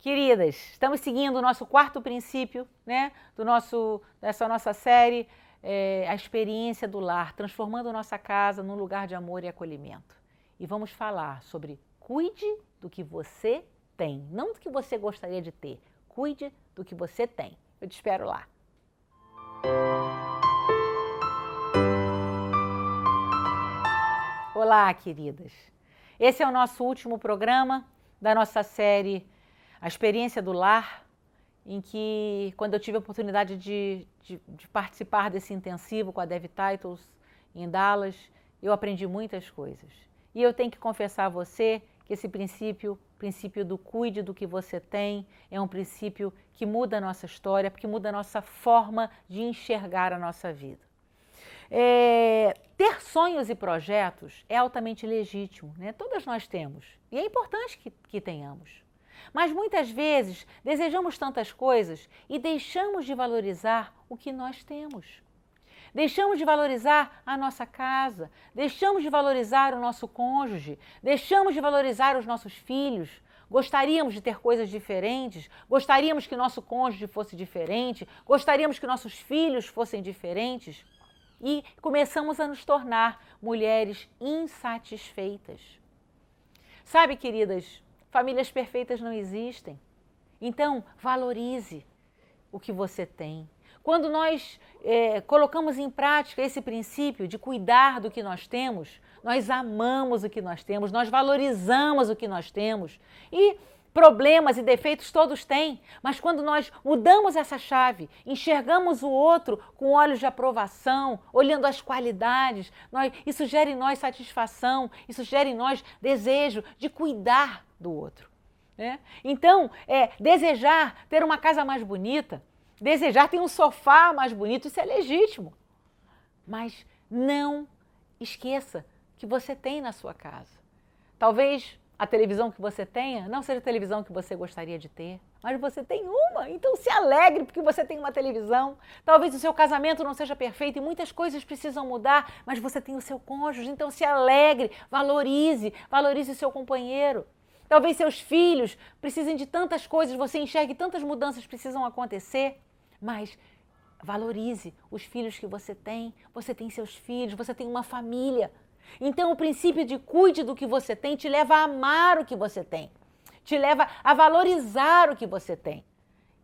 Queridas, estamos seguindo o nosso quarto princípio, né, do nosso, dessa nossa série, é, a experiência do lar, transformando nossa casa num lugar de amor e acolhimento. E vamos falar sobre cuide do que você tem, não do que você gostaria de ter, cuide do que você tem. Eu te espero lá. Olá, queridas. Esse é o nosso último programa da nossa série A Experiência do Lar, em que, quando eu tive a oportunidade de, de, de participar desse intensivo com a Dev Titles em Dallas, eu aprendi muitas coisas. E eu tenho que confessar a você que esse princípio, princípio do cuide do que você tem, é um princípio que muda a nossa história, porque muda a nossa forma de enxergar a nossa vida. É, ter sonhos e projetos é altamente legítimo, né? todas nós temos, e é importante que, que tenhamos. Mas muitas vezes desejamos tantas coisas e deixamos de valorizar o que nós temos. Deixamos de valorizar a nossa casa, deixamos de valorizar o nosso cônjuge, deixamos de valorizar os nossos filhos. Gostaríamos de ter coisas diferentes, gostaríamos que nosso cônjuge fosse diferente, gostaríamos que nossos filhos fossem diferentes e começamos a nos tornar mulheres insatisfeitas. Sabe, queridas, famílias perfeitas não existem. Então, valorize o que você tem. Quando nós é, colocamos em prática esse princípio de cuidar do que nós temos, nós amamos o que nós temos, nós valorizamos o que nós temos. E problemas e defeitos todos têm, mas quando nós mudamos essa chave, enxergamos o outro com olhos de aprovação, olhando as qualidades, nós, isso gera em nós satisfação, isso gera em nós desejo de cuidar do outro. Né? Então, é, desejar ter uma casa mais bonita, Desejar ter um sofá mais bonito, isso é legítimo. Mas não esqueça que você tem na sua casa. Talvez a televisão que você tenha não seja a televisão que você gostaria de ter, mas você tem uma, então se alegre porque você tem uma televisão. Talvez o seu casamento não seja perfeito e muitas coisas precisam mudar, mas você tem o seu cônjuge, então se alegre, valorize, valorize o seu companheiro. Talvez seus filhos precisem de tantas coisas, você enxergue tantas mudanças precisam acontecer. Mas valorize os filhos que você tem. Você tem seus filhos, você tem uma família. Então, o princípio de cuide do que você tem te leva a amar o que você tem, te leva a valorizar o que você tem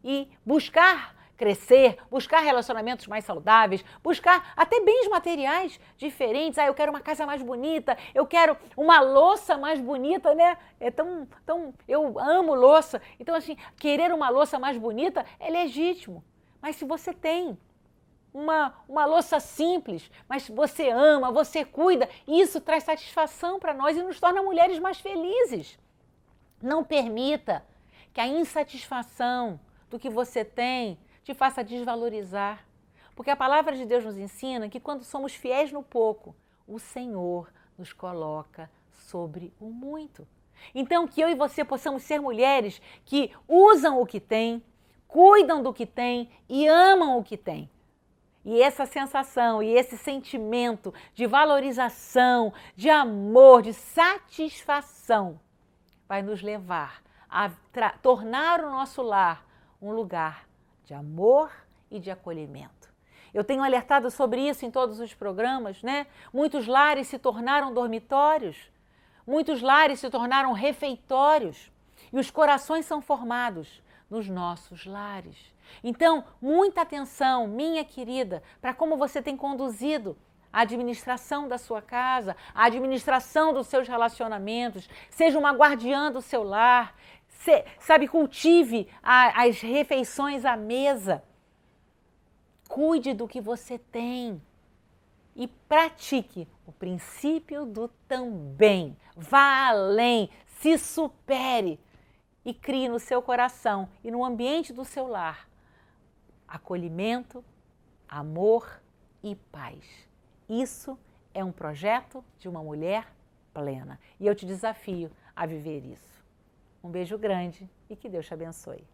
e buscar crescer, buscar relacionamentos mais saudáveis, buscar até bens materiais diferentes. Ah, eu quero uma casa mais bonita, eu quero uma louça mais bonita, né? É tão, tão, eu amo louça. Então, assim, querer uma louça mais bonita é legítimo. Mas se você tem uma, uma louça simples, mas você ama, você cuida, isso traz satisfação para nós e nos torna mulheres mais felizes. Não permita que a insatisfação do que você tem te faça desvalorizar. Porque a palavra de Deus nos ensina que quando somos fiéis no pouco, o Senhor nos coloca sobre o muito. Então, que eu e você possamos ser mulheres que usam o que têm, cuidam do que têm e amam o que têm. E essa sensação e esse sentimento de valorização, de amor, de satisfação vai nos levar a tornar o nosso lar um lugar de amor e de acolhimento. Eu tenho alertado sobre isso em todos os programas, né? Muitos lares se tornaram dormitórios, muitos lares se tornaram refeitórios e os corações são formados nos nossos lares. Então, muita atenção, minha querida, para como você tem conduzido a administração da sua casa, a administração dos seus relacionamentos. Seja uma guardiã do seu lar, se, sabe, cultive a, as refeições à mesa. Cuide do que você tem e pratique o princípio do também. Vá além, se supere e crie no seu coração e no ambiente do seu lar acolhimento, amor e paz. Isso é um projeto de uma mulher plena e eu te desafio a viver isso. Um beijo grande e que Deus te abençoe.